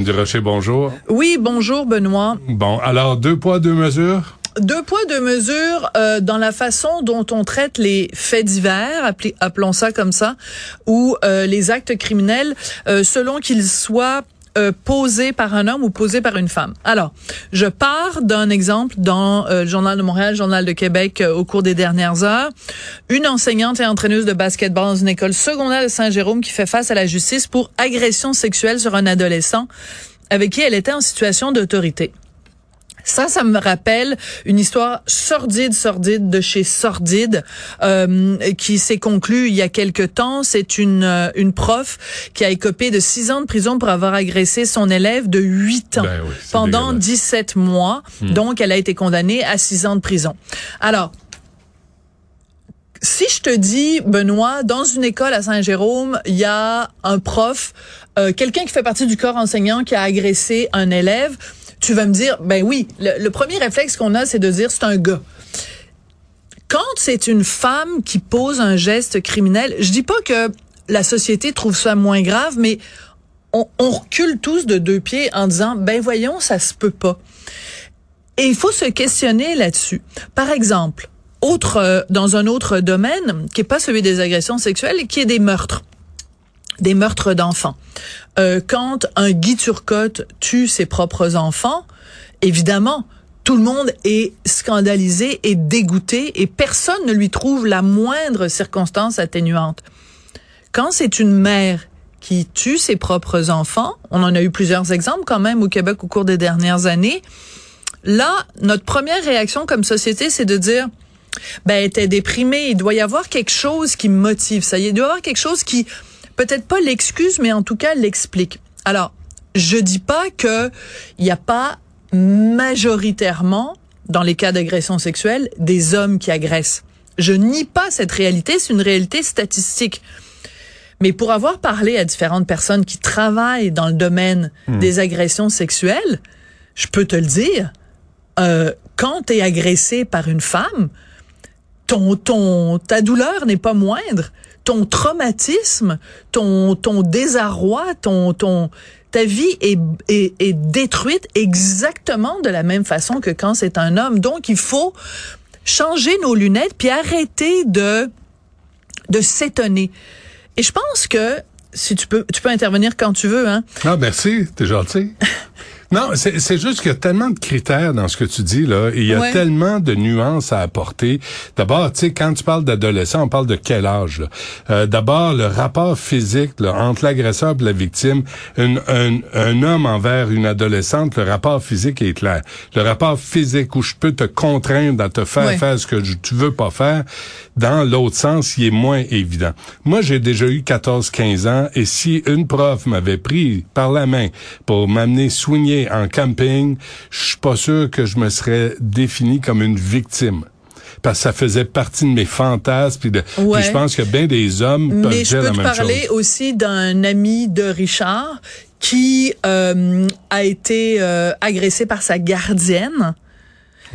Durocher, bonjour. Oui, bonjour, Benoît. Bon, alors, deux poids, deux mesures? Deux poids, deux mesures euh, dans la façon dont on traite les faits divers, appelons ça comme ça, ou euh, les actes criminels, euh, selon qu'ils soient euh, posés par un homme ou posés par une femme. Alors, je pars d'un exemple dans euh, le Journal de Montréal, Journal de Québec euh, au cours des dernières heures. Une enseignante et entraîneuse de basketball dans une école secondaire de Saint-Jérôme qui fait face à la justice pour agression sexuelle sur un adolescent avec qui elle était en situation d'autorité. Ça, ça me rappelle une histoire sordide, sordide de chez Sordide, euh, qui s'est conclue il y a quelque temps. C'est une euh, une prof qui a écopé de six ans de prison pour avoir agressé son élève de huit ans Ben oui, pendant dégueulasse. 17 mois. Donc, elle a été condamnée à six ans de prison. Alors, si je te dis, Benoît, dans une école à Saint-Jérôme, il y a un prof, euh, quelqu'un qui fait partie du corps enseignant qui a agressé un élève, tu vas me dire, ben oui, le, premier réflexe qu'on a, c'est de dire c'est un gars. Quand c'est une femme qui pose un geste criminel, je dis pas que la société trouve ça moins grave, mais on, on recule tous de deux pieds en disant, ben voyons, ça se peut pas. Et il faut se questionner là-dessus. Par exemple, autre euh, dans un autre domaine qui est pas celui des agressions sexuelles, qui est des meurtres, des meurtres d'enfants. Euh, quand un Guy Turcotte tue ses propres enfants, évidemment, tout le monde est scandalisé et dégoûté et personne ne lui trouve la moindre circonstance atténuante. Quand c'est une mère qui tue ses propres enfants, on en a eu plusieurs exemples quand même au Québec au cours des dernières années, là, notre première réaction comme société, c'est de dire, ben, était déprimée, il doit y avoir quelque chose qui motive ça. Il doit y avoir quelque chose qui, peut-être pas l'excuse, mais en tout cas l'explique. Alors, je dis pas que il n'y a pas majoritairement, dans les cas d'agression sexuelle, des hommes qui agressent. Je nie pas cette réalité, c'est une réalité statistique. Mais pour avoir parlé à différentes personnes qui travaillent dans le domaine des agressions sexuelles, je peux te le dire, euh, quand tu es agressé par une femme, ton, ton, ta douleur n'est pas moindre. Ton traumatisme, ton, ton désarroi, ton, ton, ta vie est, est, est détruite exactement de la même façon que quand c'est un homme. Donc, il faut changer nos lunettes puis arrêter de, de s'étonner. Et je pense que, si tu peux, tu peux intervenir quand tu veux, hein. Ah, merci, t'es gentil. Non, c'est juste qu'il y a tellement de critères dans ce que tu dis là, et il y a Ouais. tellement de nuances à apporter. D'abord, tu sais, quand tu parles d'adolescent, on parle de quel âge là? Euh, D'abord, le rapport physique là, entre l'agresseur et la victime. Une- un, un homme envers une adolescente, le rapport physique est clair. Le rapport physique où je peux te contraindre à te faire Ouais. faire ce que je- tu veux pas faire, dans l'autre sens, il est moins évident. Moi, j'ai déjà eu 14-15 ans, et si une prof m'avait pris par la main pour m'amener soigner en camping, je suis pas sûr que je me serais défini comme une victime. Parce que ça faisait partie de mes fantasmes, puis, de, puis Ouais. je pense que bien des hommes peuvent Mais je peux la te même parler chose. aussi d'un ami de Richard qui euh, a été euh, agressé par sa gardienne.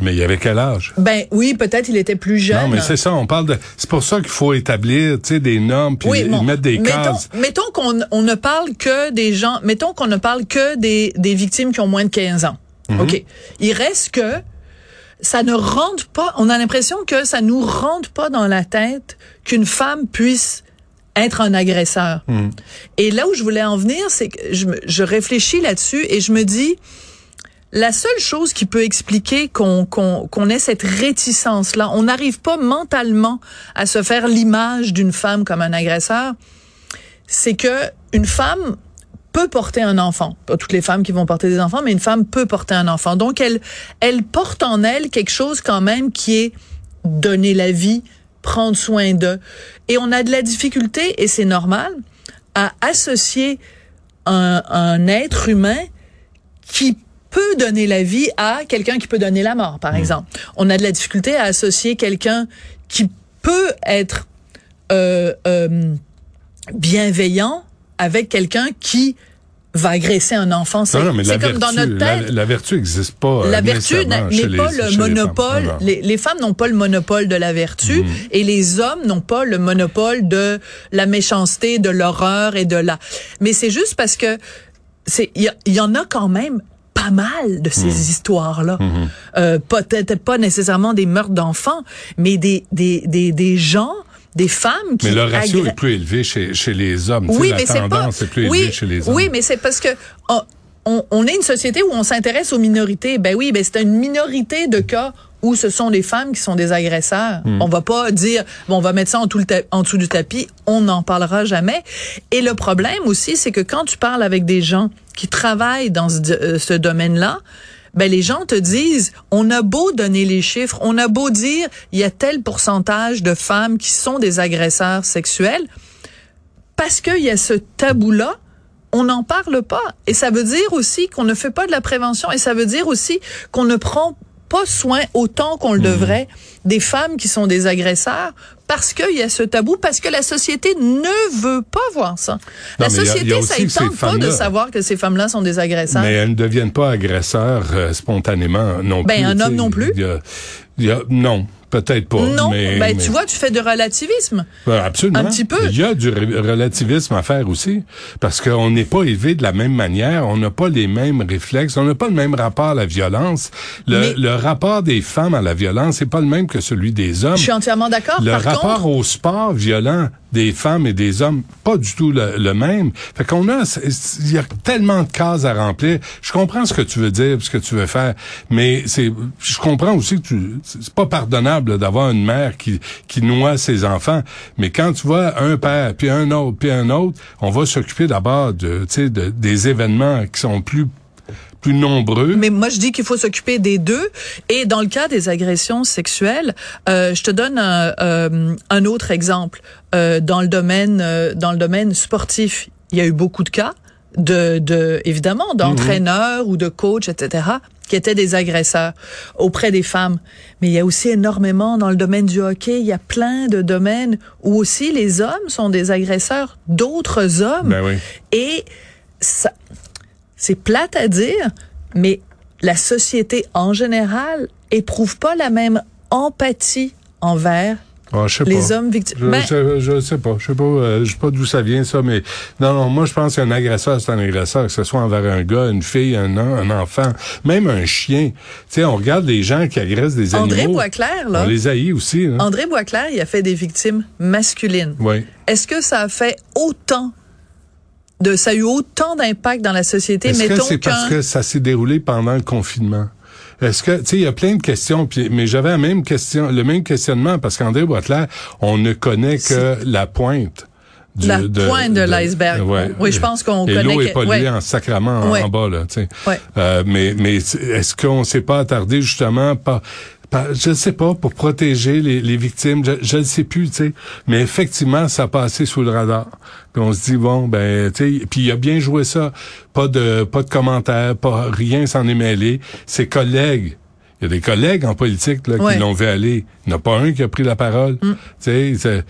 Mais il y avait quel âge? Ben oui, peut-être il était plus jeune. Non, mais c'est ça, on parle de... C'est pour ça qu'il faut établir, tu sais, des normes, puis oui, bon, mettre des mettons, cases. Mettons qu'on on ne parle que des gens, mettons qu'on ne parle que des, des victimes qui ont moins de 15 ans. Mhm. OK. Il reste que ça ne rentre pas, on a l'impression que ça nous rentre pas dans la tête qu'une femme puisse être un agresseur. Mhm. Et là où je voulais en venir, c'est que je, je réfléchis là-dessus et je me dis, la seule chose qui peut expliquer qu'on qu'on qu'on ait cette réticence-là, on n'arrive pas mentalement à se faire l'image d'une femme comme un agresseur, c'est que une femme peut porter un enfant. Pas toutes les femmes qui vont porter des enfants, mais une femme peut porter un enfant. Donc elle elle porte en elle quelque chose quand même qui est donner la vie, prendre soin d'eux. Et on a de la difficulté, et c'est normal, à associer un, un être humain qui peut donner la vie à quelqu'un qui peut donner la mort, par exemple. On a de la difficulté à associer quelqu'un qui peut être euh, euh, bienveillant avec quelqu'un qui va agresser un enfant. C'est comme vertu, dans notre tête. La, vertu n'existe pas. La vertu n'est pas le monopole. Les, les, femmes n'ont pas le monopole de la vertu mm. et les hommes n'ont pas le monopole de la méchanceté, de l'horreur et de la. Mais c'est juste parce que c'est il y, en a quand même pas mal de ces mm. histoires-là. Mm-hmm. Euh, peut-être pas nécessairement des meurtres d'enfants, mais des, des, des, des gens des femmes qui Mais le ratio est plus élevé chez, chez les hommes. Oui, mais c'est pas... est plus oui, chez les hommes. Oui, mais c'est parce que on, on, est une société où on s'intéresse aux minorités. Ben oui, ben c'est une minorité de cas où ce sont les femmes qui sont des agresseurs. Hmm. On va pas dire bon, on va mettre ça en, tout le en dessous du tapis, on n'en parlera jamais. Et le problème aussi, c'est que quand tu parles avec des gens qui travaillent dans ce, euh, ce domaine-là, ben les gens te disent, on a beau donner les chiffres, on a beau dire, il y a tel pourcentage de femmes qui sont des agresseurs sexuels, parce qu'il y a ce tabou-là, on n'en parle pas. Et ça veut dire aussi qu'on ne fait pas de la prévention et ça veut dire aussi qu'on ne prend pas soin autant qu'on le mmh. devrait des femmes qui sont des agresseurs parce qu'il y a ce tabou, parce que la société ne veut pas voir ça. la société, ça ne tente pas de savoir que ces femmes-là sont des agresseurs. Mais elles ne deviennent pas agresseurs euh, spontanément non ben, plus. Ben, un homme non plus? non. Peut-être pas. Non, mais, ben, tu vois, tu fais du relativisme. absolument. Un petit peu. Il y a du relativisme à faire aussi, parce qu'on n'est pas élevé de la même manière, on n'a pas les mêmes réflexes, on n'a pas le même rapport à la violence. Le, le rapport des femmes à la violence, c'est pas le même que celui des hommes. Je suis entièrement d'accord. Le rapport au sport violent des femmes et des hommes, pas du tout le, même. Fait qu'on a, il y a tellement de cases à remplir. Je comprends ce que tu veux dire, ce que tu veux faire, mais c'est, je comprends aussi que tu, c'est pas pardonnable d'avoir une mère qui qui noie ses enfants. Mais quand tu vois un père puis un autre puis un autre, on va s'occuper d'abord de, tu sais, de, des événements qui sont plus plus nombreux. Mais moi, je dis qu'il faut s'occuper des deux. Et dans le cas des agressions sexuelles, euh, je te donne un, euh, un autre exemple. Euh, dans le domaine, dans le domaine sportif, il y a eu beaucoup de cas de, de évidemment, d'entraîneurs ou de coachs, etc., qui étaient des agresseurs auprès des femmes. Mais il y a aussi énormément dans le domaine du hockey, il y a plein de domaines où aussi les hommes sont des agresseurs d'autres hommes. Ben oui. Et ça, c'est plate à dire, mais la société en général éprouve pas la même empathie envers ah, je sais les hommes victimes. Je, ben, je, sais pas. Je sais pas, euh, je sais pas d'où ça vient ça, mais non, non. Moi, je pense qu'un agresseur, c'est un agresseur, que ce soit envers un gars, une fille, un, un enfant, même un chien. Tu sais, on regarde les gens qui agressent des André animaux. André Boisclair, là. On les haït aussi. André Boisclair, il a fait des victimes masculines. Oui. Est-ce que ça a fait autant de, ça a eu autant d'impact dans la société. Est-ce que c'est parce que ça s'est déroulé pendant le confinement? Est-ce que, tu sais, il y a plein de questions, puis, mais j'avais la même question, le même questionnement, parce qu'André Boitler, on ne connaît que la pointe. Du, la pointe de, l'iceberg. Oui, je pense qu'on connaît. l'eau est polluée en sacrament en, bas, là, tu sais. Euh, mais, mais est-ce qu'on s'est pas attardé justement par je ne sais pas, pour protéger les, les victimes, je ne sais plus, tu sais. Mais effectivement, ça a passé sous le radar. Puis on se dit, bon, ben, tu sais, puis il a bien joué ça. Pas de pas de commentaires, pas rien s'en est mêlé. Ses collègues, il y a des collègues en politique là, qui l'ont vu aller. Il n'y en a pas un qui a pris la parole. Mm. Tu sais,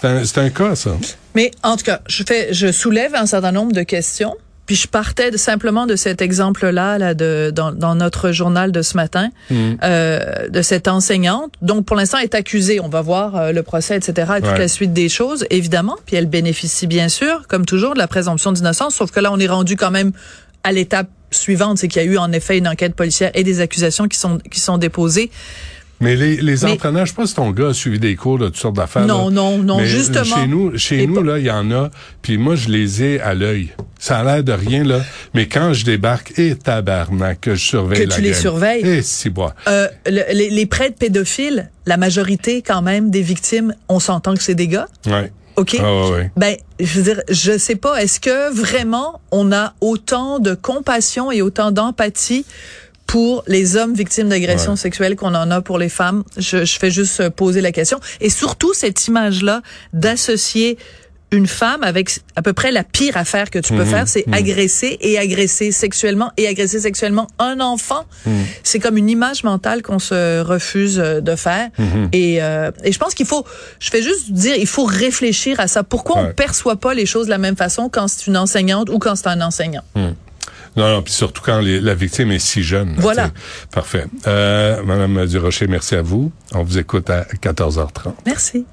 c'est un, un cas, ça. Mais en tout cas, je fais, je soulève un certain nombre de questions. Puis je partais de, simplement de cet exemple-là là, de, dans, dans, notre journal de ce matin, mmh. euh, de cette enseignante. Donc pour l'instant, elle est accusée. On va voir euh, le procès, etc. et toute la suite des choses, évidemment. Puis elle bénéficie bien sûr, comme toujours, de la présomption d'innocence. Sauf que là, on est rendu quand même à l'étape suivante, c'est qu'il y a eu en effet une enquête policière et des accusations qui sont qui sont déposées. Mais les, les entraîneurs, je sais pas si ton gars a suivi des cours de toutes sortes d'affaires. Non, non, non, justement. Chez nous, chez nous là, il y en a. Puis moi, je les ai à l'œil. Ça a l'air de rien là, mais quand je débarque, et tabarnak, que je surveille que tu les surveilles? Et si bois. Euh, les, les prêtres pédophiles, la majorité quand même des victimes, on s'entend que c'est des gars? Ouais. OK? Ah, ouais, Ben, je veux dire, je sais pas, est-ce que vraiment on a autant de compassion et autant d'empathie pour les hommes victimes d'agressions sexuelles qu'on en a pour les femmes. Je, je fais juste poser la question. Et surtout cette image-là d'associer une femme avec à peu près la pire affaire que tu peux Mhm. faire, c'est agresser et agresser sexuellement et agresser sexuellement un enfant. Mhm. C'est comme une image mentale qu'on se refuse euh, de faire. Mhm. Et, euh, et je pense qu'il faut, je fais juste dire, il faut réfléchir à ça. Pourquoi on Ouais. perçoit pas les choses de la même façon quand c'est une enseignante ou quand c'est un enseignant? Non, non, puis surtout quand les- la victime est si jeune. là, Voilà. Parfait. Euh, Madame Durocher, merci à vous. On vous écoute à 14h30. Merci.